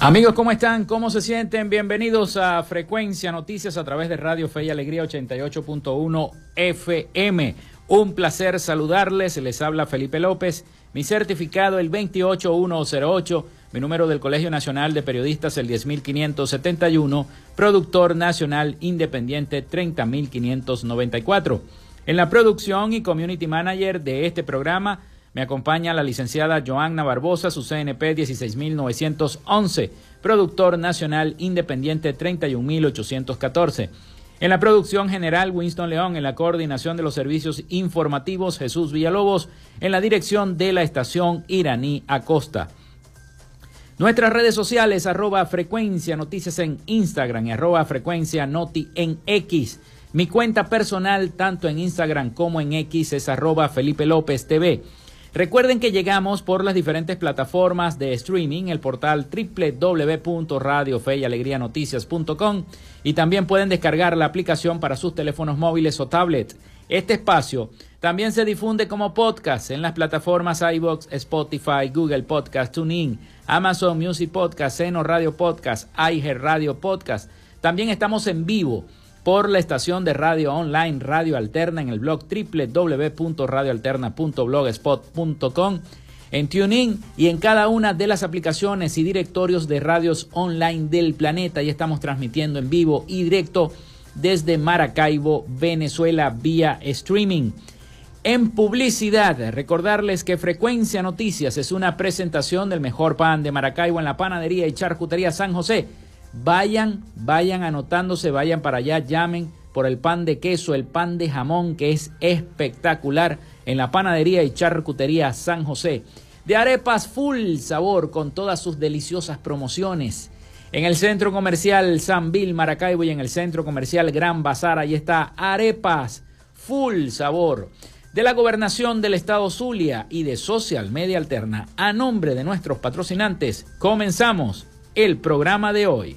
Amigos, ¿cómo están? ¿Cómo se sienten? Bienvenidos a Frecuencia Noticias a través de Radio Fe y Alegría 88.1 FM. Un placer saludarles. Les habla Felipe López. Mi certificado el 28108. Mi número del Colegio Nacional de Periodistas el 10571. Productor Nacional Independiente 30594. En la producción y community manager de este programa me acompaña la licenciada Joanna Barbosa, su CNP 16911, productor nacional independiente 31814. En la producción general, Winston León, en la coordinación de los servicios informativos, Jesús Villalobos, en la dirección de la estación Iraní Acosta. Nuestras redes sociales, arroba frecuencia noticias en Instagram y arroba frecuencia noti en X. Mi cuenta personal, tanto en Instagram como en X, es arroba Felipe López TV. Recuerden que llegamos por las diferentes plataformas de streaming, el portal www.radiofeyalegrianoticias.com y también pueden descargar la aplicación para sus teléfonos móviles o tablets. Este espacio también se difunde como podcast en las plataformas iBox, Spotify, Google Podcast, TuneIn, Amazon Music Podcast, Seno Radio Podcast, iHeart Radio Podcast. También estamos en vivo por la estación de radio online Radio Alterna en el blog www.radioalterna.blogspot.com, en TuneIn y en cada una de las aplicaciones y directorios de radios online del planeta. Y estamos transmitiendo en vivo y directo desde Maracaibo, Venezuela, vía streaming. En publicidad, recordarles que Frecuencia Noticias es una presentación del mejor pan de Maracaibo en la panadería y charcutería San José Vayan, vayan anotándose, vayan para allá, llamen por el pan de queso, el pan de jamón que es espectacular en la panadería y charcutería San José. De arepas full sabor con todas sus deliciosas promociones. En el centro comercial San Bill Maracaibo y en el centro comercial Gran Bazar, ahí está arepas full sabor. De la gobernación del estado Zulia y de Social Media Alterna, a nombre de nuestros patrocinantes, comenzamos el programa de hoy.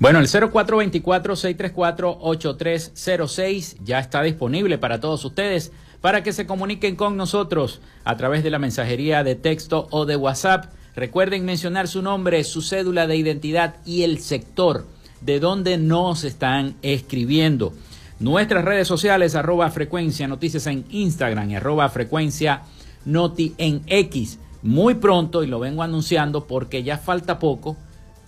Bueno, el 0424-634-8306 ya está disponible para todos ustedes para que se comuniquen con nosotros a través de la mensajería de texto o de WhatsApp. Recuerden mencionar su nombre, su cédula de identidad y el sector de donde nos están escribiendo. Nuestras redes sociales, arroba frecuencia noticias en Instagram y arroba frecuencia noti en X. Muy pronto, y lo vengo anunciando porque ya falta poco,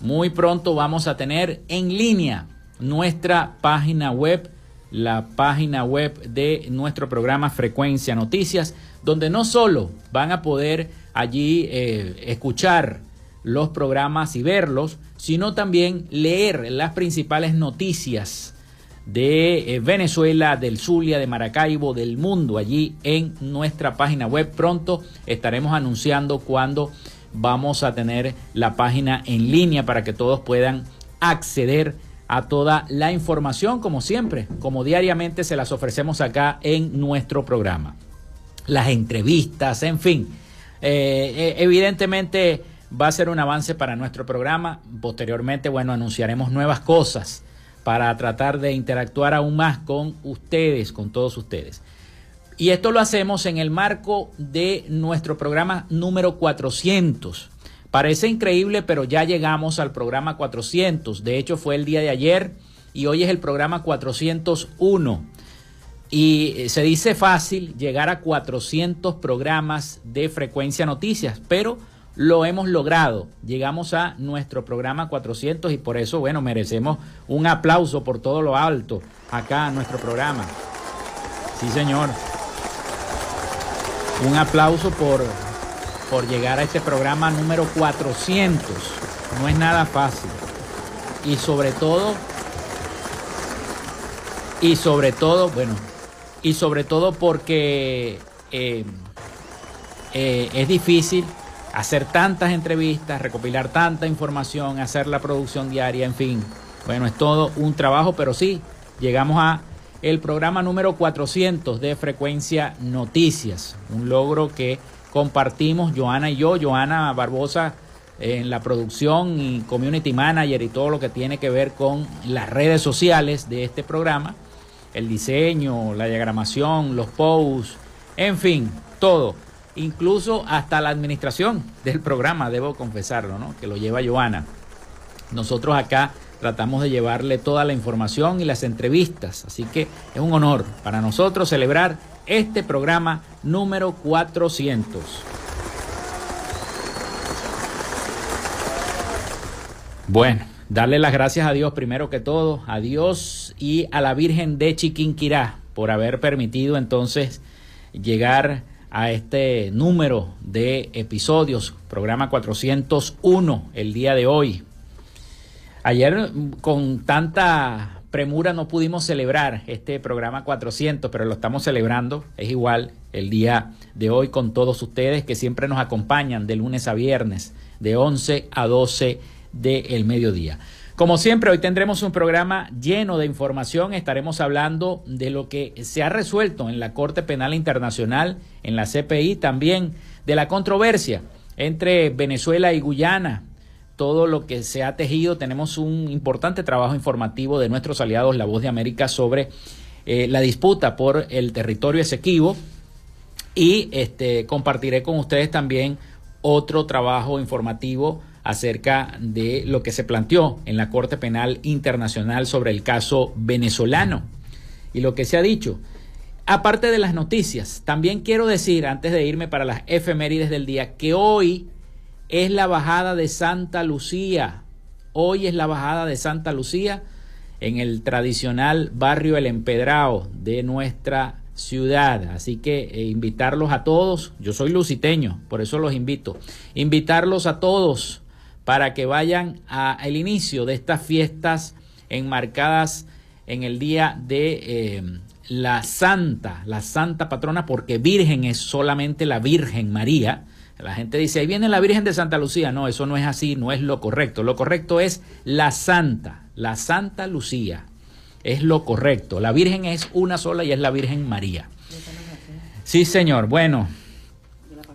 muy pronto vamos a tener en línea nuestra página web, la página web de nuestro programa Frecuencia Noticias, donde no solo van a poder allí eh, escuchar los programas y verlos, sino también leer las principales noticias de eh, Venezuela, del Zulia, de Maracaibo, del mundo, allí en nuestra página web. Pronto estaremos anunciando cuando vamos a tener la página en línea para que todos puedan acceder a toda la información, como siempre, como diariamente se las ofrecemos acá en nuestro programa. Las entrevistas, en fin. Eh, eh, evidentemente va a ser un avance para nuestro programa. Posteriormente, bueno, anunciaremos nuevas cosas para tratar de interactuar aún más con ustedes, con todos ustedes. Y esto lo hacemos en el marco de nuestro programa número 400. Parece increíble, pero ya llegamos al programa 400. De hecho, fue el día de ayer y hoy es el programa 401. Y eh, se dice fácil llegar a 400 programas de frecuencia noticias, pero lo hemos logrado. Llegamos a nuestro programa 400 y por eso, bueno, merecemos un aplauso por todo lo alto acá en nuestro programa. Sí, señor. Un aplauso por, por llegar a este programa número 400. No es nada fácil. Y sobre todo, y sobre todo, bueno, y sobre todo porque eh, eh, es difícil hacer tantas entrevistas, recopilar tanta información, hacer la producción diaria, en fin. Bueno, es todo un trabajo, pero sí, llegamos a el programa número 400 de Frecuencia Noticias, un logro que compartimos Joana y yo, Joana Barbosa en la producción y community manager y todo lo que tiene que ver con las redes sociales de este programa, el diseño, la diagramación, los posts, en fin, todo, incluso hasta la administración del programa, debo confesarlo, ¿no? que lo lleva Joana. Nosotros acá tratamos de llevarle toda la información y las entrevistas. Así que es un honor para nosotros celebrar este programa número 400. Bueno, darle las gracias a Dios primero que todo, a Dios y a la Virgen de Chiquinquirá por haber permitido entonces llegar a este número de episodios, programa 401 el día de hoy. Ayer con tanta premura no pudimos celebrar este programa 400, pero lo estamos celebrando. Es igual el día de hoy con todos ustedes que siempre nos acompañan de lunes a viernes, de 11 a 12 del mediodía. Como siempre, hoy tendremos un programa lleno de información. Estaremos hablando de lo que se ha resuelto en la Corte Penal Internacional, en la CPI, también de la controversia entre Venezuela y Guyana, todo lo que se ha tejido. Tenemos un importante trabajo informativo de nuestros aliados, La Voz de América, sobre eh, la disputa por el territorio Esequibo. Y este, compartiré con ustedes también otro trabajo informativo acerca de lo que se planteó en la Corte Penal Internacional sobre el caso venezolano y lo que se ha dicho. Aparte de las noticias, también quiero decir, antes de irme para las efemérides del día, que hoy es la bajada de Santa Lucía. Hoy es la bajada de Santa Lucía en el tradicional barrio El Empedrado de nuestra ciudad. Así que eh, invitarlos a todos, yo soy luciteño, por eso los invito, invitarlos a todos para que vayan al inicio de estas fiestas enmarcadas en el día de eh, la Santa, la Santa Patrona, porque Virgen es solamente la Virgen María. La gente dice, ahí viene la Virgen de Santa Lucía. No, eso no es así, no es lo correcto. Lo correcto es la Santa, la Santa Lucía. Es lo correcto. La Virgen es una sola y es la Virgen María. Sí, señor. Bueno,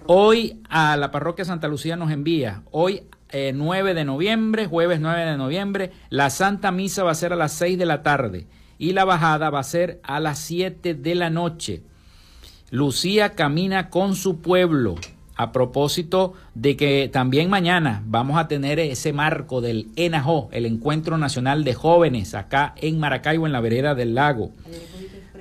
hoy a la parroquia Santa Lucía nos envía, hoy 9 eh, de noviembre, jueves 9 de noviembre. La Santa Misa va a ser a las 6 de la tarde y la bajada va a ser a las 7 de la noche. Lucía camina con su pueblo. A propósito de que también mañana vamos a tener ese marco del ENAJO, el Encuentro Nacional de Jóvenes, acá en Maracaibo, en la vereda del lago.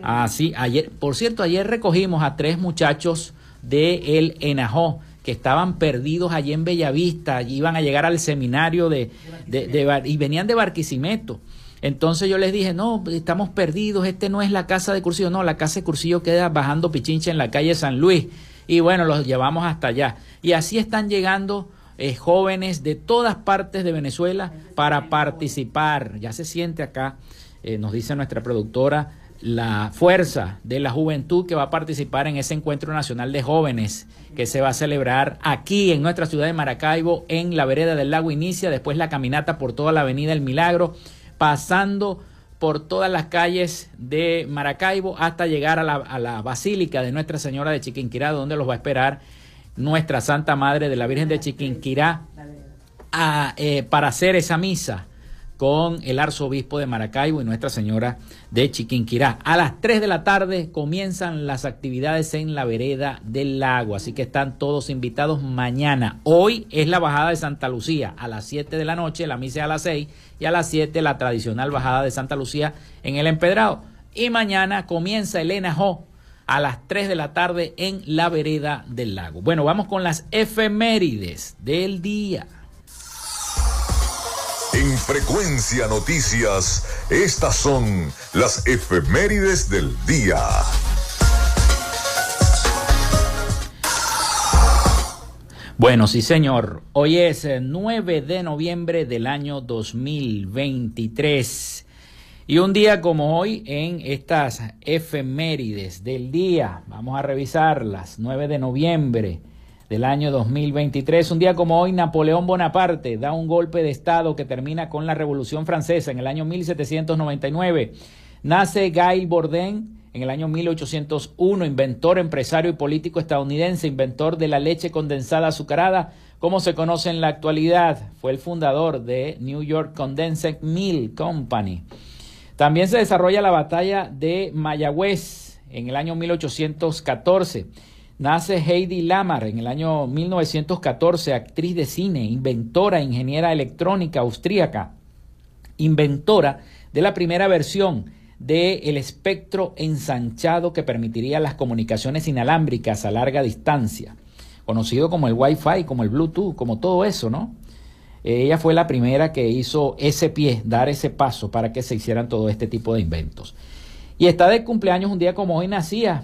Así, ayer, por cierto, ayer recogimos a tres muchachos de el ENAJO que estaban perdidos allí en Bellavista, allí iban a llegar al seminario de, de, y venían de Barquisimeto. Entonces yo les dije, no, estamos perdidos, este no es la casa de Cursillo, no, la casa de Cursillo queda bajando Pichincha en la calle San Luis. Y bueno, los llevamos hasta allá. Y así están llegando eh, jóvenes de todas partes de Venezuela para participar. Ya se siente acá, eh, nos dice nuestra productora, la fuerza de la juventud que va a participar en ese encuentro nacional de jóvenes que se va a celebrar aquí en nuestra ciudad de Maracaibo, en la vereda del lago Inicia, después la caminata por toda la avenida El Milagro, pasando por todas las calles de Maracaibo hasta llegar a la, Basílica de Nuestra Señora de Chiquinquirá, donde los va a esperar nuestra Santa Madre de la Virgen de Chiquinquirá eh, para hacer esa misa con el arzobispo de Maracaibo y Nuestra Señora de Chiquinquirá. A las 3 de la tarde comienzan las actividades en la vereda del lago, así que están todos invitados mañana. Hoy es la bajada de Santa Lucía a las 7 de la noche, la misa a las 6 y a las 7 la tradicional bajada de Santa Lucía en el Empedrado. Y mañana comienza Elena Jo a las 3 de la tarde en la vereda del lago. Bueno, vamos con las efemérides del día. En Frecuencia Noticias, estas son las efemérides del día. Bueno, sí señor, hoy es 9 de noviembre del año 2023 y un día como hoy en estas efemérides del día, vamos a revisarlas, 9 de noviembre del año 2023. Un día como hoy, Napoleón Bonaparte da un golpe de Estado que termina con la Revolución Francesa en el año 1799. Nace Guy Bourdin en el año 1801, inventor, empresario y político estadounidense, inventor de la leche condensada azucarada, como se conoce en la actualidad. Fue el fundador de New York Condensed Mill Company. También se desarrolla la batalla de Mayagüez en el año 1814. Nace Heidi Lamar en el año 1914, actriz de cine, inventora, ingeniera electrónica austríaca, inventora de la primera versión del el espectro ensanchado que permitiría las comunicaciones inalámbricas a larga distancia, conocido como el Wi-Fi, como el Bluetooth, como todo eso, ¿no? Ella fue la primera que hizo ese pie, dar ese paso para que se hicieran todo este tipo de inventos. Y está de cumpleaños un día como hoy nacía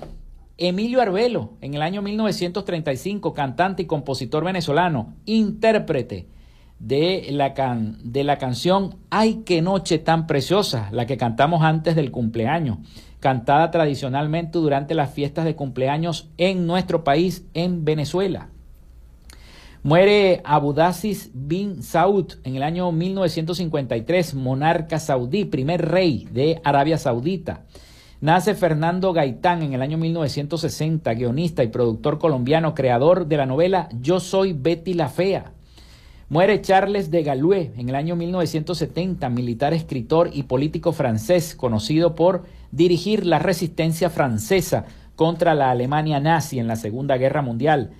Emilio Arbelo, en el año 1935, cantante y compositor venezolano, intérprete de la, de la canción Ay, qué noche tan preciosa, la que cantamos antes del cumpleaños, cantada tradicionalmente durante las fiestas de cumpleaños en nuestro país, en Venezuela. Muere Abudazis bin Saud en el año 1953, monarca saudí, primer rey de Arabia Saudita. Nace Fernando Gaitán en el año 1960, guionista y productor colombiano, creador de la novela Yo soy Betty la Fea. Muere Charles de Gaulle en el año 1970, militar, escritor y político francés, conocido por dirigir la resistencia francesa contra la Alemania nazi en la Segunda Guerra Mundial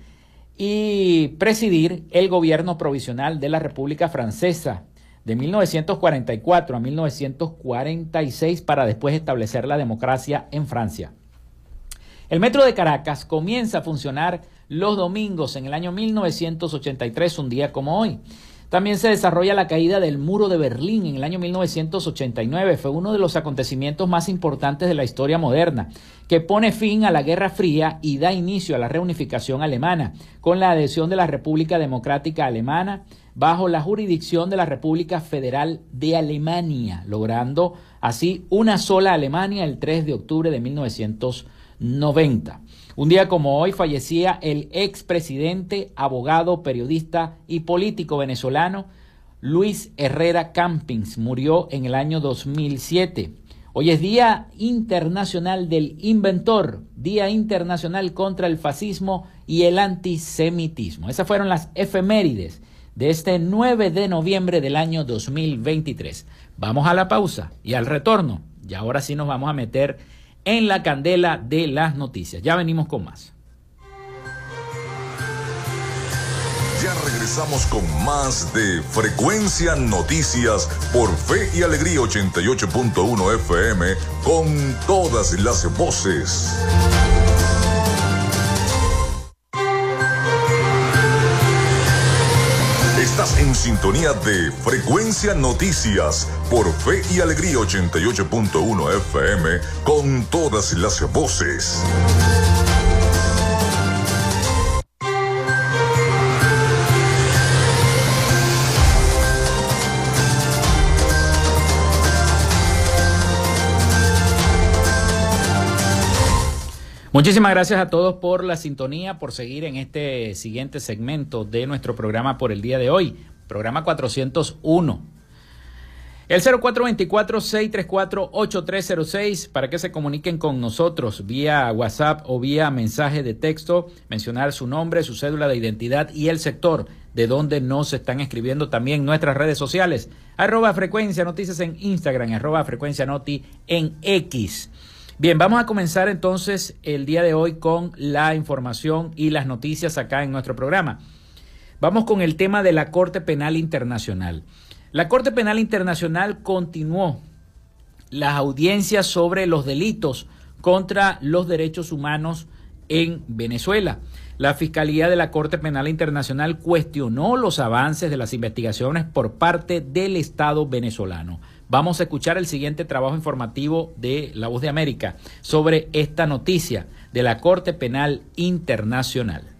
y presidir el gobierno provisional de la República Francesa de 1944 a 1946 para después establecer la democracia en Francia. El Metro de Caracas comienza a funcionar los domingos en el año 1983, un día como hoy. También se desarrolla la caída del muro de Berlín en el año 1989. Fue uno de los acontecimientos más importantes de la historia moderna, que pone fin a la Guerra Fría y da inicio a la reunificación alemana, con la adhesión de la República Democrática Alemana bajo la jurisdicción de la República Federal de Alemania, logrando así una sola Alemania el 3 de octubre de 1989. 90. Un día como hoy fallecía el expresidente, abogado, periodista y político venezolano Luis Herrera Campins. Murió en el año 2007. Hoy es Día Internacional del Inventor, Día Internacional contra el Fascismo y el Antisemitismo. Esas fueron las efemérides de este 9 de noviembre del año 2023. Vamos a la pausa y al retorno. Y ahora sí nos vamos a meter en la candela de las noticias. Ya venimos con más. Ya regresamos con más de Frecuencia Noticias por Fe y Alegría 88.1 FM con todas las voces. Sintonía de Frecuencia Noticias por Fe y Alegría 88.1 FM con todas las voces. Muchísimas gracias a todos por la sintonía, por seguir en este siguiente segmento de nuestro programa por el día de hoy, programa 401. El 0424-634-8306 para que se comuniquen con nosotros vía WhatsApp o vía mensaje de texto, mencionar su nombre, su cédula de identidad y el sector de donde nos están escribiendo también nuestras redes sociales. Arroba frecuencia noticias en Instagram, arroba frecuencia noti en X. Bien, vamos a comenzar entonces el día de hoy con la información y las noticias acá en nuestro programa. Vamos con el tema de la Corte Penal Internacional. La Corte Penal Internacional continuó las audiencias sobre los delitos contra los derechos humanos en Venezuela. La Fiscalía de la Corte Penal Internacional cuestionó los avances de las investigaciones por parte del Estado venezolano. Vamos a escuchar el siguiente trabajo informativo de La Voz de América sobre esta noticia de la Corte Penal Internacional.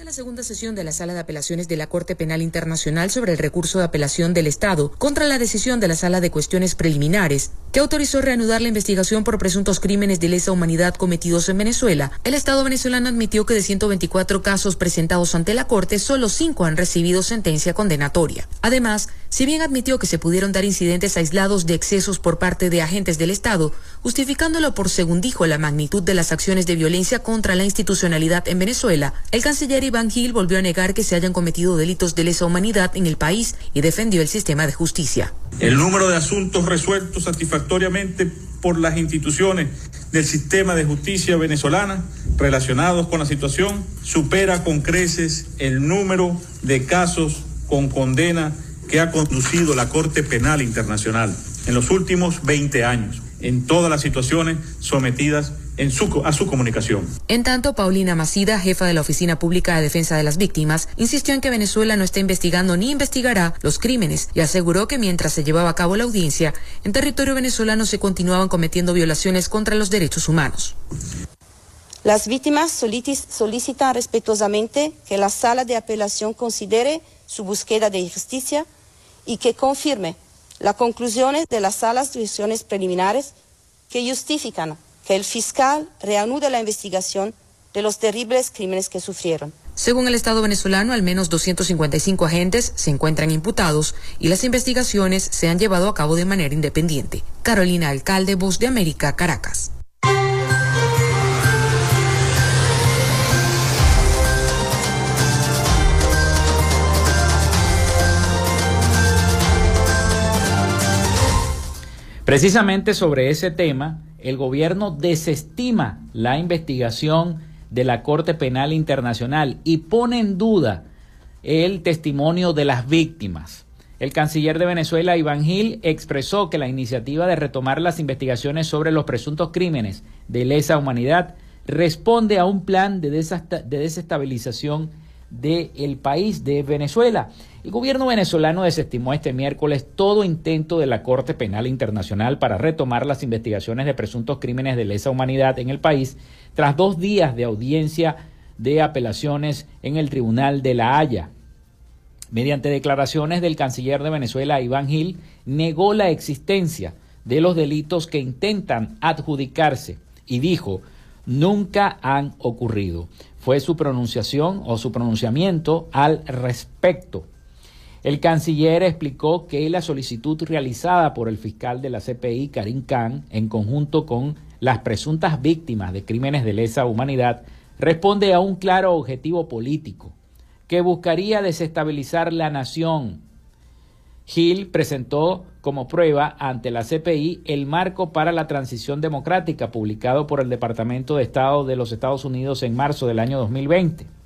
Durante la segunda sesión de la Sala de Apelaciones de la Corte Penal Internacional sobre el recurso de apelación del Estado contra la decisión de la Sala de Cuestiones Preliminares, que autorizó reanudar la investigación por presuntos crímenes de lesa humanidad cometidos en Venezuela, el Estado venezolano admitió que de 124 casos presentados ante la Corte, solo 5 han recibido sentencia condenatoria. Además, si bien admitió que se pudieron dar incidentes aislados de excesos por parte de agentes del Estado, justificándolo por, según dijo, la magnitud de las acciones de violencia contra la institucionalidad en Venezuela, el canciller Iván Gil volvió a negar que se hayan cometido delitos de lesa humanidad en el país y defendió el sistema de justicia. El número de asuntos resueltos satisfactoriamente por las instituciones del sistema de justicia venezolana relacionados con la situación supera con creces el número de casos con condena que ha conducido la Corte Penal Internacional en los últimos 20 años, en todas las situaciones sometidas en su, a su comunicación. En tanto, Paulina Macida, jefa de la Oficina Pública de Defensa de las Víctimas, insistió en que Venezuela no está investigando ni investigará los crímenes y aseguró que mientras se llevaba a cabo la audiencia, en territorio venezolano se continuaban cometiendo violaciones contra los derechos humanos. Las víctimas solicitan respetuosamente que la sala de apelación considere su búsqueda de justicia y que confirme las conclusiones de las salas de decisiones preliminares que justifican que el fiscal reanude la investigación de los terribles crímenes que sufrieron. Según el Estado venezolano, al menos 255 agentes se encuentran imputados y las investigaciones se han llevado a cabo de manera independiente. Carolina Alcalde, Voz de América, Caracas. Precisamente sobre ese tema, el gobierno desestima la investigación de la Corte Penal Internacional y pone en duda el testimonio de las víctimas. El canciller de Venezuela, Iván Gil, expresó que la iniciativa de retomar las investigaciones sobre los presuntos crímenes de lesa humanidad responde a un plan de, desestabilización del país de Venezuela. El gobierno venezolano desestimó este miércoles todo intento de la Corte Penal Internacional para retomar las investigaciones de presuntos crímenes de lesa humanidad en el país tras dos días de audiencia de apelaciones en el Tribunal de la Haya. Mediante declaraciones del canciller de Venezuela, Iván Gil, negó la existencia de los delitos que intentan adjudicarse y dijo, nunca han ocurrido. Fue su pronunciación o su pronunciamiento al respecto. El canciller explicó que la solicitud realizada por el fiscal de la CPI, Karim Khan, en conjunto con las presuntas víctimas de crímenes de lesa humanidad, responde a un claro objetivo político que buscaría desestabilizar la nación. Gil presentó como prueba ante la CPI el marco para la transición democrática publicado por el Departamento de Estado de los Estados Unidos en marzo del año 2020.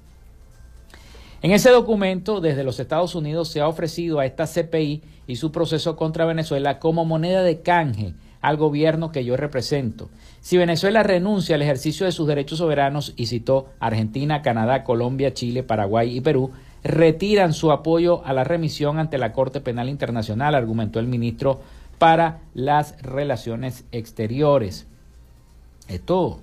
En ese documento, desde los Estados Unidos se ha ofrecido a esta CPI y su proceso contra Venezuela como moneda de canje al gobierno que yo represento. Si Venezuela renuncia al ejercicio de sus derechos soberanos, y citó Argentina, Canadá, Colombia, Chile, Paraguay y Perú, retiran su apoyo a la remisión ante la Corte Penal Internacional, argumentó el ministro para las Relaciones Exteriores. Esto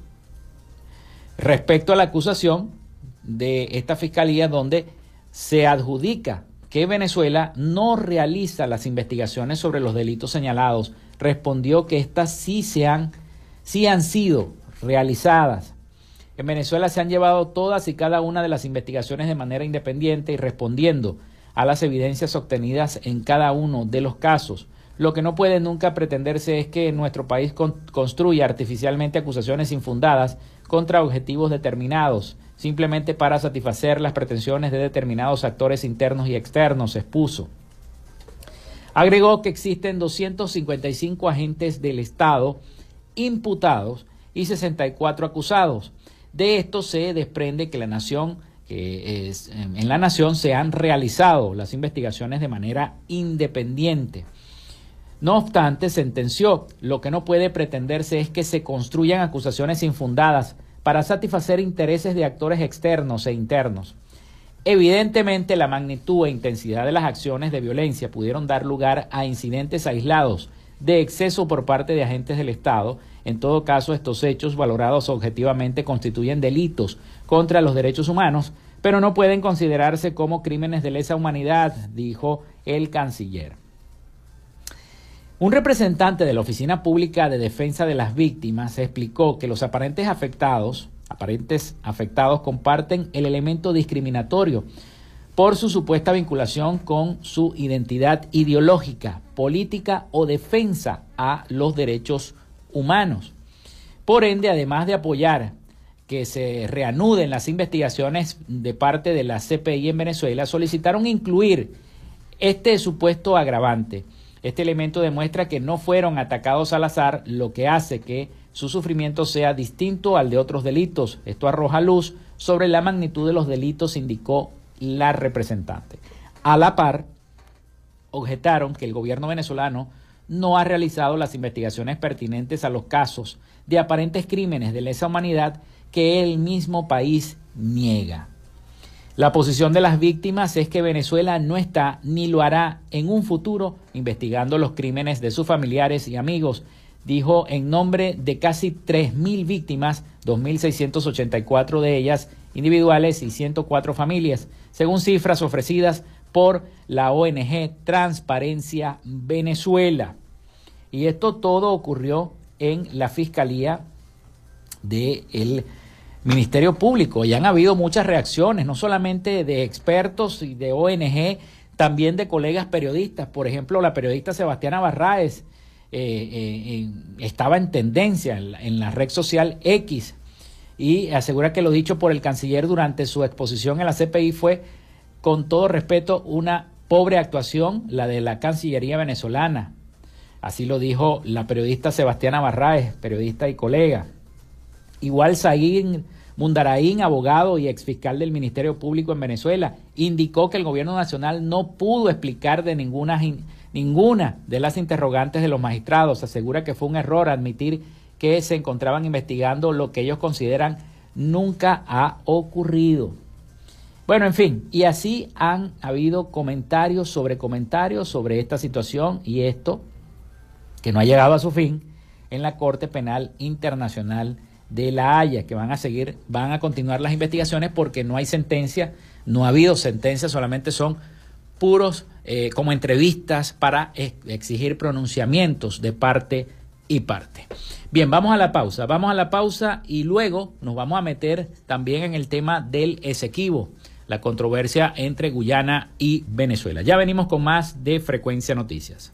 respecto a la acusación de esta fiscalía donde se adjudica que Venezuela no realiza las investigaciones sobre los delitos señalados respondió que estas sí, se han, sí han sido realizadas. En Venezuela se han llevado todas y cada una de las investigaciones de manera independiente y respondiendo a las evidencias obtenidas en cada uno de los casos. Lo que no puede nunca pretenderse es que nuestro país construya artificialmente acusaciones infundadas contra objetivos determinados, simplemente para satisfacer las pretensiones de determinados actores internos y externos, expuso. Agregó que existen 255 agentes del Estado imputados y 64 acusados. De esto se desprende que la nación que es, en la nación se han realizado las investigaciones de manera independiente. No obstante, sentenció, lo que no puede pretenderse es que se construyan acusaciones infundadas para satisfacer intereses de actores externos e internos. Evidentemente, la magnitud e intensidad de las acciones de violencia pudieron dar lugar a incidentes aislados de exceso por parte de agentes del Estado. En todo caso, estos hechos, valorados objetivamente, constituyen delitos contra los derechos humanos, pero no pueden considerarse como crímenes de lesa humanidad, dijo el canciller. Un representante de la Oficina Pública de Defensa de las Víctimas explicó que los aparentes afectados aparentes afectados comparten el elemento discriminatorio por su supuesta vinculación con su identidad ideológica, política o defensa a los derechos humanos. Por ende, además de apoyar que se reanuden las investigaciones de parte de la CPI en Venezuela, solicitaron incluir este supuesto agravante. Este elemento demuestra que no fueron atacados al azar, lo que hace que su sufrimiento sea distinto al de otros delitos. Esto arroja luz sobre la magnitud de los delitos, indicó la representante. A la par, objetaron que el gobierno venezolano no ha realizado las investigaciones pertinentes a los casos de aparentes crímenes de lesa humanidad que el mismo país niega. La posición de las víctimas es que Venezuela no está ni lo hará en un futuro investigando los crímenes de sus familiares y amigos dijo en nombre de casi 3.000 víctimas, 2.684 de ellas individuales y 104 familias, según cifras ofrecidas por la ONG Transparencia Venezuela. Y esto todo ocurrió en la Fiscalía del Ministerio Público. Y han habido muchas reacciones, no solamente de expertos y de ONG, también de colegas periodistas. Por ejemplo, la periodista Sebastiana Barraez eh, eh, estaba en tendencia en la, red social X y asegura que lo dicho por el canciller durante su exposición en la CPI fue, con todo respeto, una pobre actuación, la de la Cancillería venezolana. Así lo dijo la periodista Sebastiana Barraez, periodista y colega. Igual Saguín Mundaraín, abogado y exfiscal del Ministerio Público en Venezuela, indicó que el gobierno nacional no pudo explicar de ninguna Ninguna de las interrogantes de los magistrados asegura que fue un error admitir que se encontraban investigando lo que ellos consideran nunca ha ocurrido. Bueno, en fin, y así han habido comentarios sobre comentarios sobre esta situación y esto que no ha llegado a su fin en la Corte Penal Internacional de La Haya, que van a seguir, van a continuar las investigaciones porque no hay sentencia, no ha habido sentencia, solamente son puros eh, como entrevistas para exigir pronunciamientos de parte y parte. Bien, vamos a la pausa, vamos a la pausa y luego nos vamos a meter también en el tema del Esequibo, la controversia entre Guyana y Venezuela. Ya venimos con más de Frecuencia Noticias.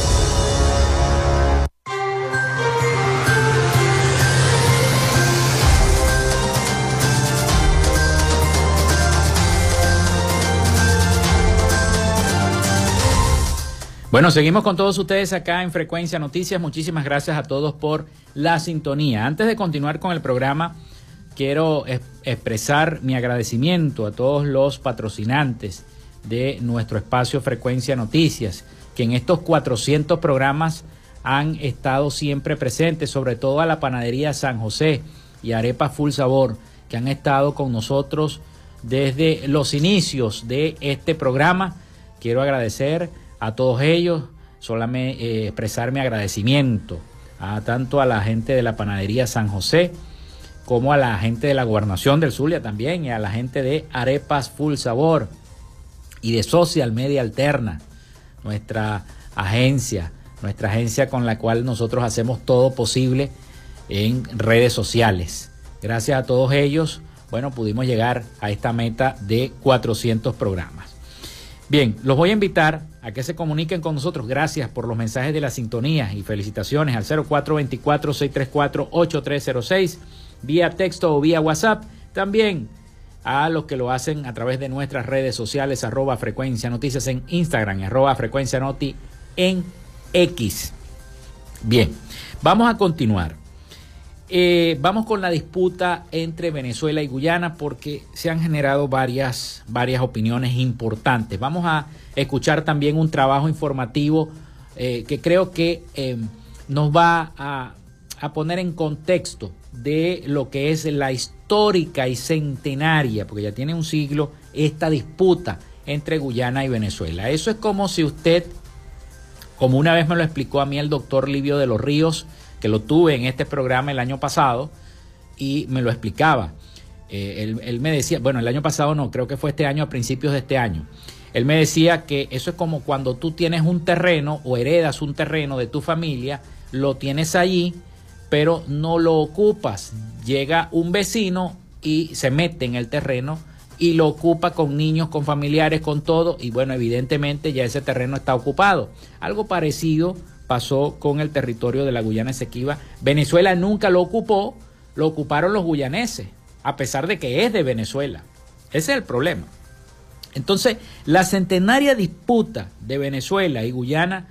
Bueno, seguimos con todos ustedes acá en Frecuencia Noticias. Muchísimas gracias a todos por la sintonía. Antes de continuar con el programa, quiero expresar mi agradecimiento a todos los patrocinantes de nuestro espacio Frecuencia Noticias, que en estos 400 programas han estado siempre presentes, sobre todo a la panadería San José y Arepa Full Sabor, que han estado con nosotros desde los inicios de este programa. Quiero agradecer a todos ellos, solamente eh, expresar mi agradecimiento a tanto a la gente de la panadería San José como a la gente de la gobernación del Zulia también y a la gente de Arepas Full Sabor y de Social Media Alterna, nuestra agencia, nuestra agencia con la cual nosotros hacemos todo posible en redes sociales. Gracias a todos ellos, bueno, pudimos llegar a esta meta de 400 programas. Bien, los voy a invitar a que se comuniquen con nosotros. Gracias por los mensajes de la sintonía y felicitaciones al 0424-634-8306, vía texto o vía WhatsApp. También a los que lo hacen a través de nuestras redes sociales, arroba frecuencia noticias en Instagram, arroba frecuencia noti en X. Bien, vamos a continuar. Eh, vamos con la disputa entre Venezuela y Guyana porque se han generado varias, varias opiniones importantes. Vamos a escuchar también un trabajo informativo eh, que creo que eh, nos va a, a poner en contexto de lo que es la histórica y centenaria, porque ya tiene un siglo, esta disputa entre Guyana y Venezuela. Eso es como si usted, como una vez me lo explicó a mí el doctor Livio de los Ríos, que lo tuve en este programa el año pasado y me lo explicaba. Eh, él, me decía, bueno, el año pasado no, creo que fue este año, a principios de este año. Él me decía que eso es como cuando tú tienes un terreno o heredas un terreno de tu familia, lo tienes allí, pero no lo ocupas. Llega un vecino y se mete en el terreno y lo ocupa con niños, con familiares, con todo, y bueno, evidentemente ya ese terreno está ocupado. Algo parecido pasó con el territorio de la Guyana Esequiba. Venezuela nunca lo ocupó, lo ocuparon los guyaneses, a pesar de que es de Venezuela. Ese es el problema. Entonces, la centenaria disputa de Venezuela y Guyana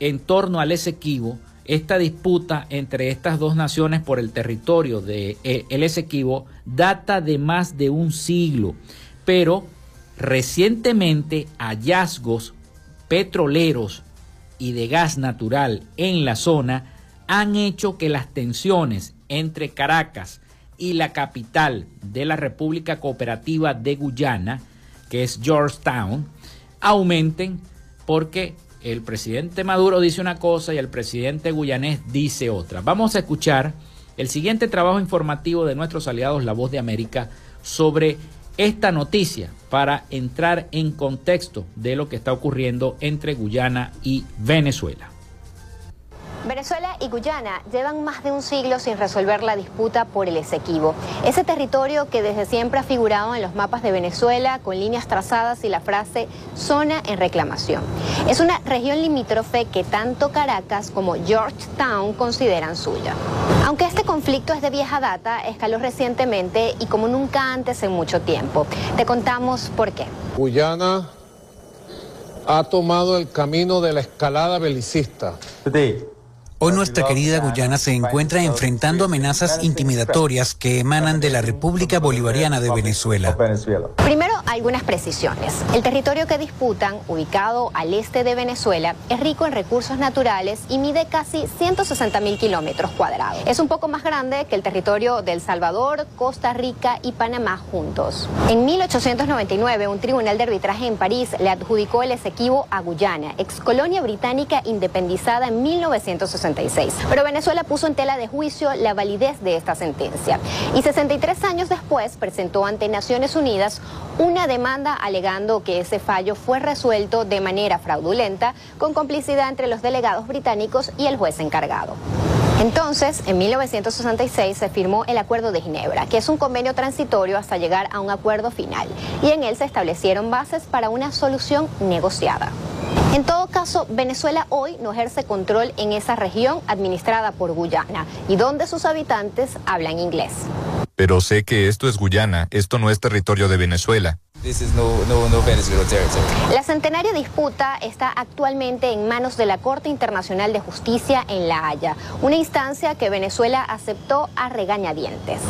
en torno al Esequibo, esta disputa entre estas dos naciones por el territorio de eh, Esequibo data de más de un siglo, pero recientemente hallazgos petroleros y de gas natural en la zona han hecho que las tensiones entre Caracas y la capital de la República Cooperativa de Guyana, que es Georgetown, aumenten porque el presidente Maduro dice una cosa y el presidente guyanés dice otra. Vamos a escuchar el siguiente trabajo informativo de nuestros aliados La Voz de América sobre esta noticia para entrar en contexto de lo que está ocurriendo entre Guyana y Venezuela. Venezuela y Guyana llevan más de un siglo sin resolver la disputa por el Esequibo, ese territorio que desde siempre ha figurado en los mapas de Venezuela con líneas trazadas y la frase zona en reclamación. Es una región limítrofe que tanto Caracas como Georgetown consideran suya. Aunque este conflicto es de vieja data, escaló recientemente y como nunca antes en mucho tiempo. Te contamos por qué. Guyana ha tomado el camino de la escalada belicista. Hoy nuestra querida Guyana se encuentra enfrentando amenazas intimidatorias que emanan de la República Bolivariana de Venezuela. Primero, algunas precisiones. El territorio que disputan, ubicado al este de Venezuela, es rico en recursos naturales y mide casi 160 mil kilómetros cuadrados. Es un poco más grande que el territorio de El Salvador, Costa Rica y Panamá juntos. En 1899, un tribunal de arbitraje en París le adjudicó el Esequibo a Guyana, ex colonia británica independizada en 1960. Pero Venezuela puso en tela de juicio la validez de esta sentencia y 63 años después presentó ante Naciones Unidas una demanda alegando que ese fallo fue resuelto de manera fraudulenta con complicidad entre los delegados británicos y el juez encargado. Entonces, en 1966 se firmó el Acuerdo de Ginebra, que es un convenio transitorio hasta llegar a un acuerdo final, y en él se establecieron bases para una solución negociada. En todo caso, Venezuela hoy no ejerce control en esa región administrada por Guyana y donde sus habitantes hablan inglés. Pero sé que esto es Guyana, esto no es territorio de Venezuela. La centenaria disputa está actualmente en manos de la Corte Internacional de Justicia en La Haya, una instancia que Venezuela aceptó a regañadientes.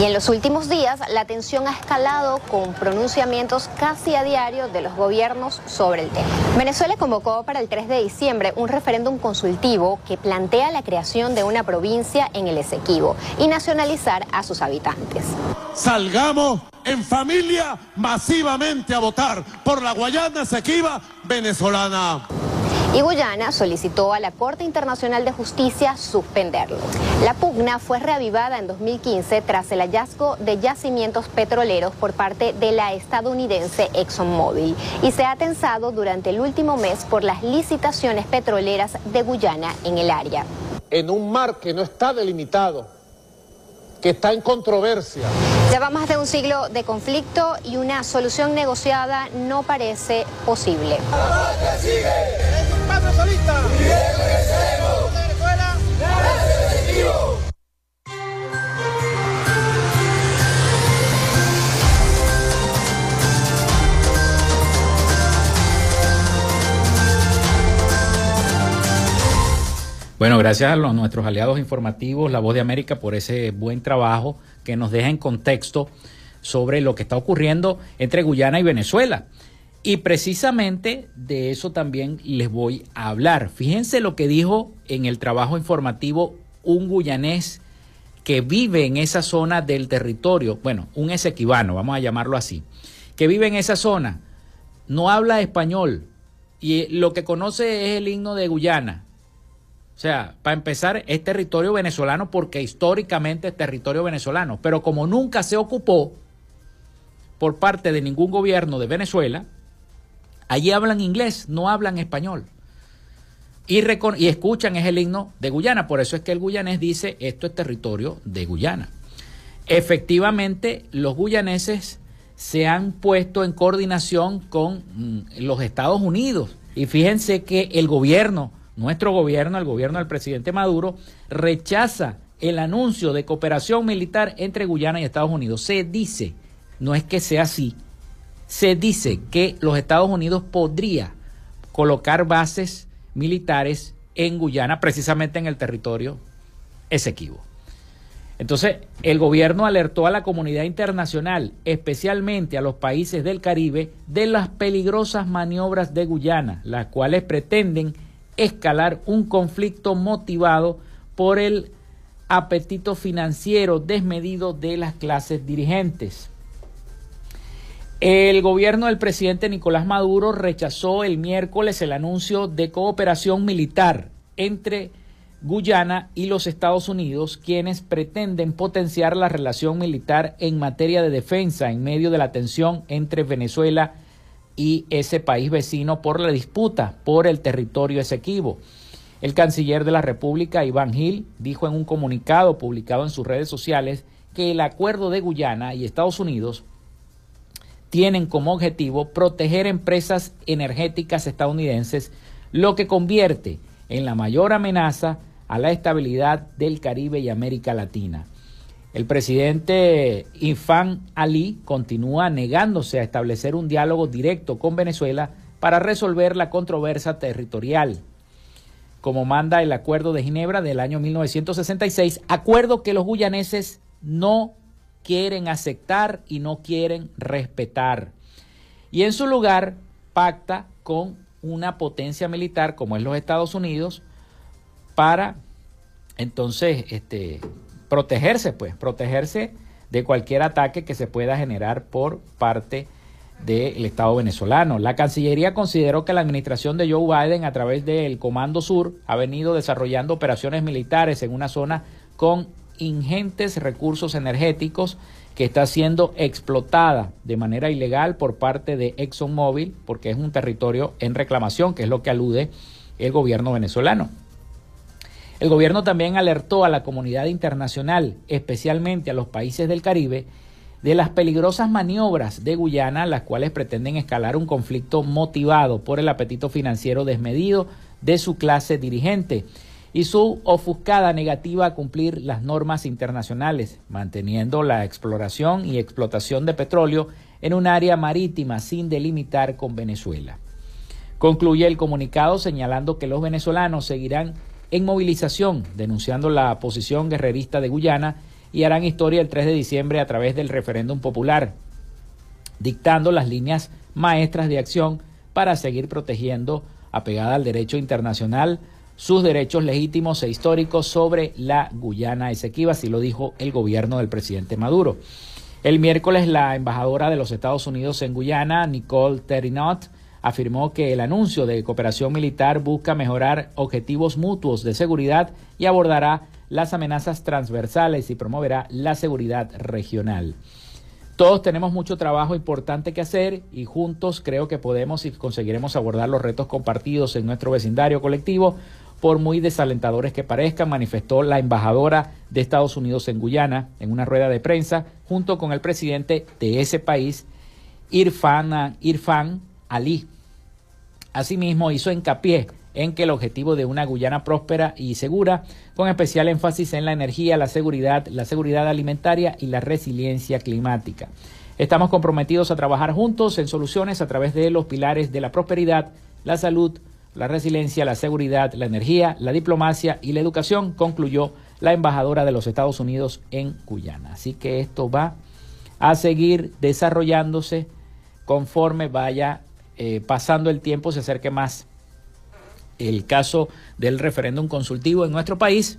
Y en los últimos días la tensión ha escalado con pronunciamientos casi a diario de los gobiernos sobre el tema. Venezuela convocó para el 3 de diciembre un referéndum consultivo que plantea la creación de una provincia en el Esequibo y nacionalizar a sus habitantes. Salgamos en familia masivamente a votar por la Guayana Esequiba venezolana y Guyana solicitó a la Corte Internacional de Justicia suspenderlo. La pugna fue reavivada en 2015 tras el hallazgo de yacimientos petroleros por parte de la estadounidense ExxonMobil y se ha tensado durante el último mes por las licitaciones petroleras de Guyana en el área. En un mar que no está delimitado, que está en controversia. Lleva más de un siglo de conflicto y una solución negociada no parece posible. Bueno, gracias a nuestros aliados informativos, La Voz de América, por ese buen trabajo que nos deja en contexto sobre lo que está ocurriendo entre Guyana y Venezuela. Y precisamente de eso también les voy a hablar. Fíjense lo que dijo en el trabajo informativo un guyanés que vive en esa zona del territorio, bueno, un esequibano, vamos a llamarlo así, que vive en esa zona, no habla español y lo que conoce es el himno de Guyana o sea, para empezar, es territorio venezolano porque históricamente es territorio venezolano, pero como nunca se ocupó por parte de ningún gobierno de Venezuela, allí hablan inglés, no hablan español. Y, escuchan es el himno de Guyana, por eso es que el guyanés dice esto es territorio de Guyana. Efectivamente, los guyaneses se han puesto en coordinación con mm, los Estados Unidos. Y fíjense que el gobierno nuestro gobierno, el gobierno del presidente Maduro, rechaza el anuncio de cooperación militar entre Guyana y Estados Unidos. Se dice, no es que sea así, se dice que los Estados Unidos podría colocar bases militares en Guyana, precisamente en el territorio Esequibo. Entonces, el gobierno alertó a la comunidad internacional, especialmente a los países del Caribe, de las peligrosas maniobras de Guyana, las cuales pretenden escalar un conflicto motivado por el apetito financiero desmedido de las clases dirigentes. El gobierno del presidente Nicolás Maduro rechazó el miércoles el anuncio de cooperación militar entre Guyana y los Estados Unidos, quienes pretenden potenciar la relación militar en materia de defensa en medio de la tensión entre Venezuela y ese país vecino por la disputa por el territorio Esequibo. El canciller de la República, Iván Gil, dijo en un comunicado publicado en sus redes sociales que el acuerdo de Guyana y Estados Unidos tienen como objetivo proteger empresas energéticas estadounidenses, lo que convierte en la mayor amenaza a la estabilidad del Caribe y América Latina. El presidente Infan Ali continúa negándose a establecer un diálogo directo con Venezuela para resolver la controversia territorial, como manda el Acuerdo de Ginebra del año 1966, acuerdo que los guyaneses no quieren aceptar y no quieren respetar. Y en su lugar pacta con una potencia militar como es los Estados Unidos para entonces este protegerse, pues, protegerse de cualquier ataque que se pueda generar por parte del Estado venezolano. La Cancillería consideró que la administración de Joe Biden a través del Comando Sur ha venido desarrollando operaciones militares en una zona con ingentes recursos energéticos que está siendo explotada de manera ilegal por parte de ExxonMobil porque es un territorio en reclamación, que es lo que alude el gobierno venezolano. El gobierno también alertó a la comunidad internacional, especialmente a los países del Caribe, de las peligrosas maniobras de Guyana, las cuales pretenden escalar un conflicto motivado por el apetito financiero desmedido de su clase dirigente y su ofuscada negativa a cumplir las normas internacionales, manteniendo la exploración y explotación de petróleo en un área marítima sin delimitar con Venezuela. Concluye el comunicado señalando que los venezolanos seguirán en movilización denunciando la posición guerrerista de Guyana y harán historia el 3 de diciembre a través del referéndum popular, dictando las líneas maestras de acción para seguir protegiendo, apegada al derecho internacional, sus derechos legítimos e históricos sobre la Guyana Esequiba, así lo dijo el gobierno del presidente Maduro. El miércoles la embajadora de los Estados Unidos en Guyana, Nicole Terinot, afirmó que el anuncio de cooperación militar busca mejorar objetivos mutuos de seguridad y abordará las amenazas transversales y promoverá la seguridad regional. Todos tenemos mucho trabajo importante que hacer y juntos creo que podemos y conseguiremos abordar los retos compartidos en nuestro vecindario colectivo, por muy desalentadores que parezcan, manifestó la embajadora de Estados Unidos en Guyana en una rueda de prensa junto con el presidente de ese país, Irfan, Irfan Ali. Asimismo, hizo hincapié en que el objetivo de una Guyana próspera y segura, con especial énfasis en la energía, la seguridad, la seguridad alimentaria y la resiliencia climática. Estamos comprometidos a trabajar juntos en soluciones a través de los pilares de la prosperidad, la salud, la resiliencia, la seguridad, la energía, la diplomacia y la educación, concluyó la embajadora de los Estados Unidos en Guyana. Así que esto va a seguir desarrollándose conforme vaya eh, pasando el tiempo, se acerque más el caso del referéndum consultivo en nuestro país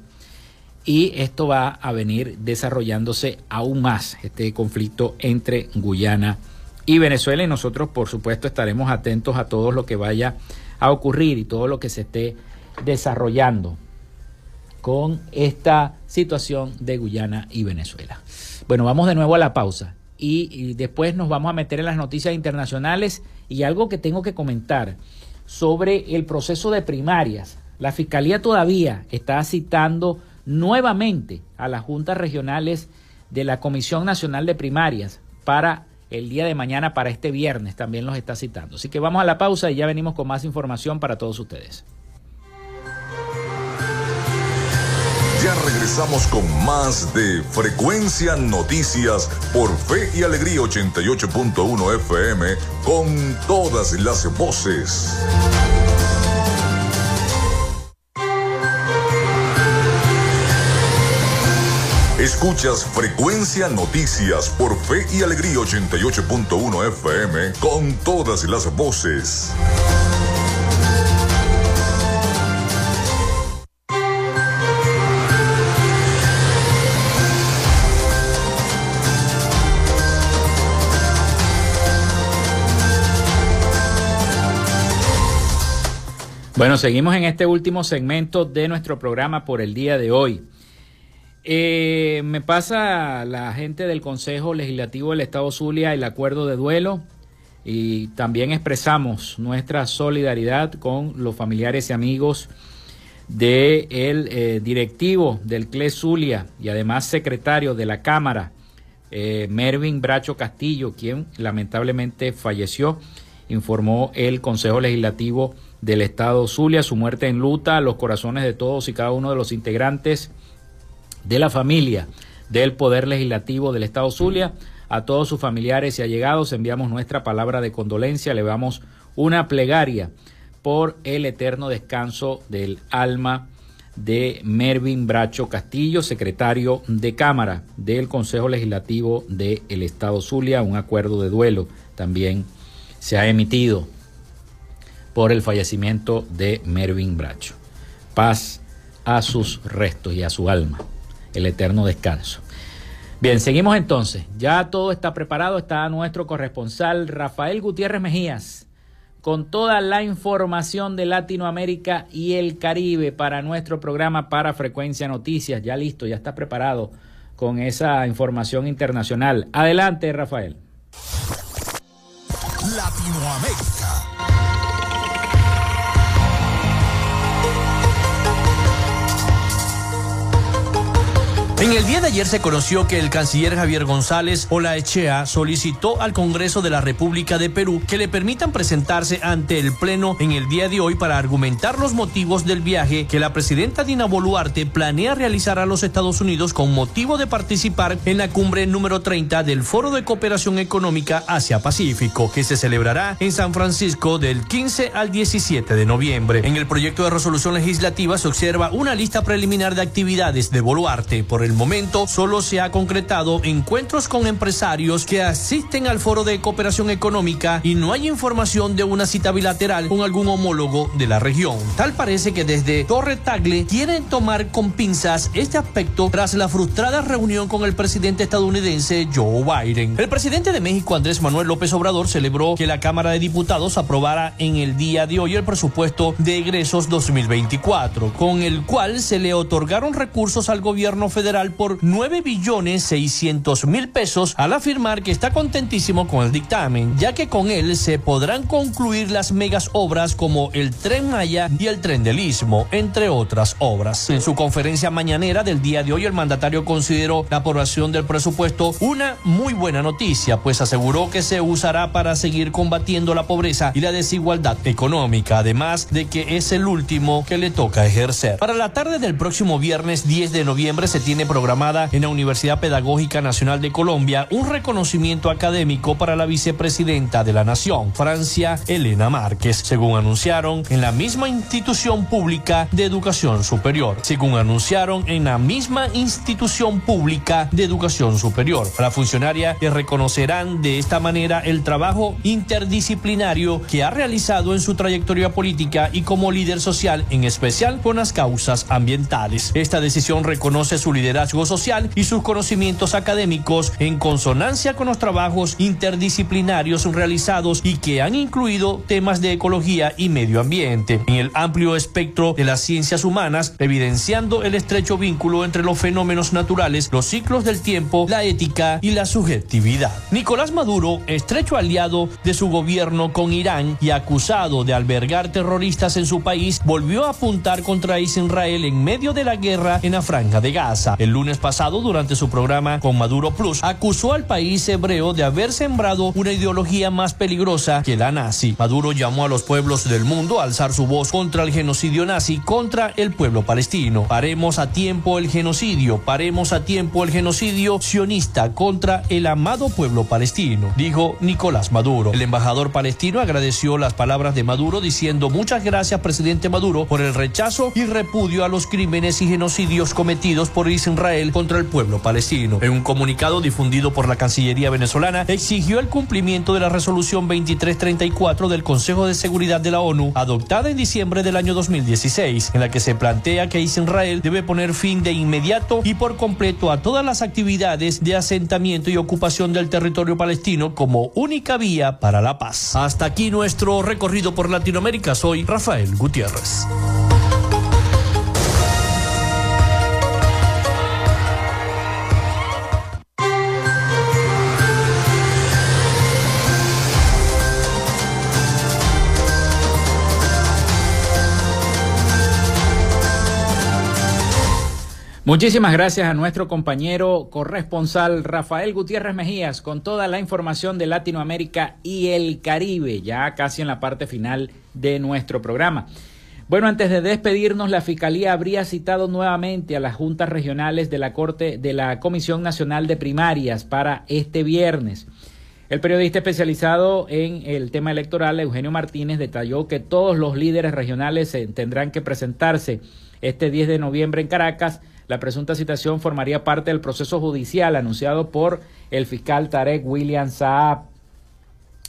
y esto va a venir desarrollándose aún más, este conflicto entre Guyana y Venezuela y nosotros por supuesto estaremos atentos a todo lo que vaya a ocurrir y todo lo que se esté desarrollando con esta situación de Guyana y Venezuela. Bueno, vamos de nuevo a la pausa y, y después nos vamos a meter en las noticias internacionales y algo que tengo que comentar sobre el proceso de primarias. La Fiscalía todavía está citando nuevamente a las juntas regionales de la Comisión Nacional de Primarias para el día de mañana, para este viernes, también los está citando. Así que vamos a la pausa y ya venimos con más información para todos ustedes. Ya regresamos con más de Frecuencia Noticias por Fe y Alegría 88.1 FM con todas las voces. Escuchas Frecuencia Noticias por Fe y Alegría 88.1 FM con todas las voces. Bueno, seguimos en este último segmento de nuestro programa por el día de hoy. Eh, me pasa la gente del Consejo Legislativo del Estado Zulia el acuerdo de duelo y también expresamos nuestra solidaridad con los familiares y amigos del eh, directivo del CLE Zulia y además secretario de la Cámara, eh, Mervin Bracho Castillo, quien lamentablemente falleció, informó el Consejo Legislativo del Estado Zulia. Su muerte en luta los corazones de todos y cada uno de los integrantes de la familia del Poder Legislativo del Estado Zulia. A todos sus familiares y allegados enviamos nuestra palabra de condolencia, le damos una plegaria por el eterno descanso del alma de Mervin Bracho Castillo, secretario de Cámara del Consejo Legislativo del Estado Zulia. Un acuerdo de duelo también se ha emitido por el fallecimiento de Mervin Bracho. Paz a sus restos y a su alma, el eterno descanso. Bien, seguimos entonces. Ya todo está preparado, está nuestro corresponsal Rafael Gutiérrez Mejías con toda la información de Latinoamérica y el Caribe para nuestro programa para Frecuencia Noticias. Ya listo, ya está preparado con esa información internacional. Adelante, Rafael. Latinoamérica. En el día de ayer se conoció que el canciller Javier González Olaechea solicitó al Congreso de la República de Perú que le permitan presentarse ante el Pleno en el día de hoy para argumentar los motivos del viaje que la presidenta Dina Boluarte planea realizar a los Estados Unidos con motivo de participar en la cumbre número 30 del Foro de Cooperación Económica Asia-Pacífico, que se celebrará en San Francisco del 15 al 17 de noviembre. En el proyecto de resolución legislativa se observa una lista preliminar de actividades de Boluarte por el momento solo se ha concretado encuentros con empresarios que asisten al foro de cooperación económica y no hay información de una cita bilateral con algún homólogo de la región. Tal parece que desde Torre Tagle quieren tomar con pinzas este aspecto tras la frustrada reunión con el presidente estadounidense Joe Biden. El presidente de México, Andrés Manuel López Obrador, celebró que la Cámara de Diputados aprobara en el día de hoy el presupuesto de egresos 2024, con el cual se le otorgaron recursos al gobierno federal por 9 billones 600 mil pesos al afirmar que está contentísimo con el dictamen, ya que con él se podrán concluir las megas obras como el Tren Maya y el Tren del Istmo, entre otras obras. En su conferencia mañanera del día de hoy, el mandatario consideró la aprobación del presupuesto una muy buena noticia, pues aseguró que se usará para seguir combatiendo la pobreza y la desigualdad económica, además de que es el último que le toca ejercer. Para la tarde del próximo viernes 10 de noviembre se tiene programada en la Universidad Pedagógica Nacional de Colombia un reconocimiento académico para la vicepresidenta de la Nación, Francia Elena Márquez, según anunciaron en la misma institución pública de educación superior. Según anunciaron en la misma institución pública de educación superior. La funcionaria le reconocerán de esta manera el trabajo interdisciplinario que ha realizado en su trayectoria política y como líder social, en especial con las causas ambientales. Esta decisión reconoce su liderazgo liderazgo social y sus conocimientos académicos en consonancia con los trabajos interdisciplinarios realizados y que han incluido temas de ecología y medio ambiente en el amplio espectro de las ciencias humanas, evidenciando el estrecho vínculo entre los fenómenos naturales, los ciclos del tiempo, la ética y la subjetividad. Nicolás Maduro, estrecho aliado de su gobierno con Irán y acusado de albergar terroristas en su país, volvió a apuntar contra Israel en medio de la guerra en la franja de Gaza. Lunes pasado, durante su programa con Maduro Plus, acusó al país hebreo de haber sembrado una ideología más peligrosa que la nazi. Maduro llamó a los pueblos del mundo a alzar su voz contra el genocidio nazi, contra el pueblo palestino. Paremos a tiempo el genocidio, paremos a tiempo el genocidio sionista contra el amado pueblo palestino, dijo Nicolás Maduro. El embajador palestino agradeció las palabras de Maduro diciendo muchas gracias presidente Maduro por el rechazo y repudio a los crímenes y genocidios cometidos por Israel Israel contra el pueblo palestino. En un comunicado difundido por la Cancillería venezolana, exigió el cumplimiento de la resolución 2334 del Consejo de Seguridad de la ONU, adoptada en diciembre del año 2016, en la que se plantea que Israel debe poner fin de inmediato y por completo a todas las actividades de asentamiento y ocupación del territorio palestino como única vía para la paz. Hasta aquí nuestro recorrido por Latinoamérica. Soy Rafael Gutiérrez. Muchísimas gracias a nuestro compañero corresponsal Rafael Gutiérrez Mejías con toda la información de Latinoamérica y el Caribe, ya casi en la parte final de nuestro programa. Bueno, antes de despedirnos, la Fiscalía habría citado nuevamente a las juntas regionales de la Corte de la Comisión Nacional de Primarias para este viernes. El periodista especializado en el tema electoral, Eugenio Martínez, detalló que todos los líderes regionales tendrán que presentarse este 10 de noviembre en Caracas la presunta citación formaría parte del proceso judicial anunciado por el fiscal Tarek William Saab.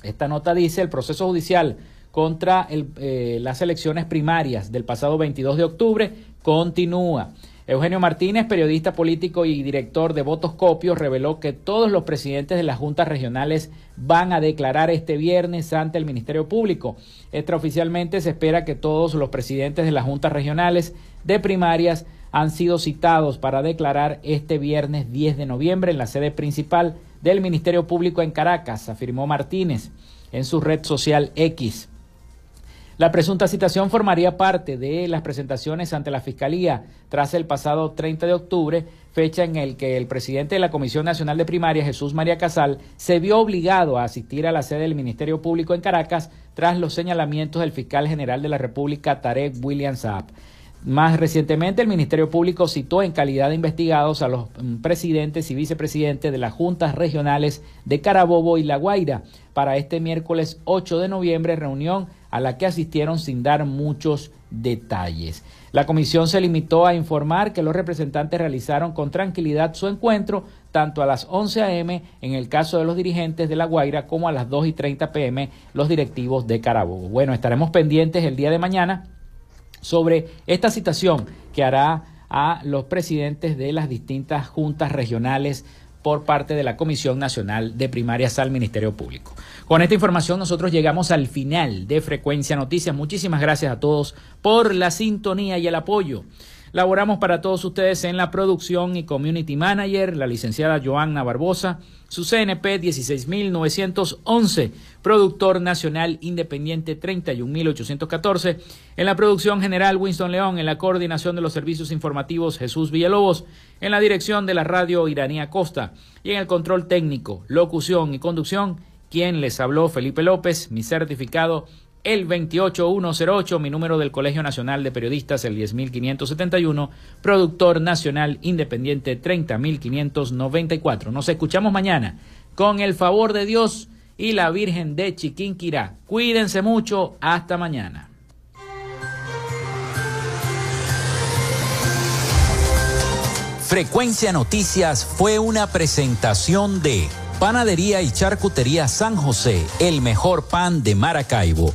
Esta nota dice el proceso judicial contra eh, las elecciones primarias del pasado 22 de octubre continúa. Eugenio Martínez, periodista político y director de Votos Copios, reveló que todos los presidentes de las juntas regionales van a declarar este viernes ante el Ministerio Público. Extraoficialmente se espera que todos los presidentes de las juntas regionales de primarias han sido citados para declarar este viernes 10 de noviembre en la sede principal del Ministerio Público en Caracas, afirmó Martínez en su red social X. La presunta citación formaría parte de las presentaciones ante la Fiscalía tras el pasado 30 de octubre, fecha en el que el presidente de la Comisión Nacional de Primaria, Jesús María Casal, se vio obligado a asistir a la sede del Ministerio Público en Caracas tras los señalamientos del fiscal general de la República, Tarek William Saab. Más recientemente, el Ministerio Público citó en calidad de investigados a los mm, presidentes y vicepresidentes de las juntas regionales de Carabobo y La Guaira para este miércoles 8 de noviembre, reunión a la que asistieron sin dar muchos detalles. La comisión se limitó a informar que los representantes realizaron con tranquilidad su encuentro tanto a las 11 a.m. en el caso de los dirigentes de La Guaira como a las 2 y 30 p.m. los directivos de Carabobo. Bueno, estaremos pendientes el día de mañana sobre esta citación que hará a los presidentes de las distintas juntas regionales por parte de la Comisión Nacional de Primarias al Ministerio Público. Con esta información nosotros llegamos al final de Frecuencia Noticias. Muchísimas gracias a todos por la sintonía y el apoyo. Laboramos para todos ustedes en la producción y community manager, la licenciada Joanna Barbosa, su CNP 16911, productor nacional independiente 31814, en la producción general Winston León, en la coordinación de los servicios informativos Jesús Villalobos, en la dirección de la radio Iranía Costa y en el control técnico, locución y conducción, quien les habló Felipe López, mi certificado el 28108, mi número del Colegio Nacional de Periodistas, el 10571, productor nacional independiente 30594. Nos escuchamos mañana con el favor de Dios y la Virgen de Chiquinquirá. Cuídense mucho, hasta mañana. Frecuencia Noticias fue una presentación de Panadería y Charcutería San José, el mejor pan de Maracaibo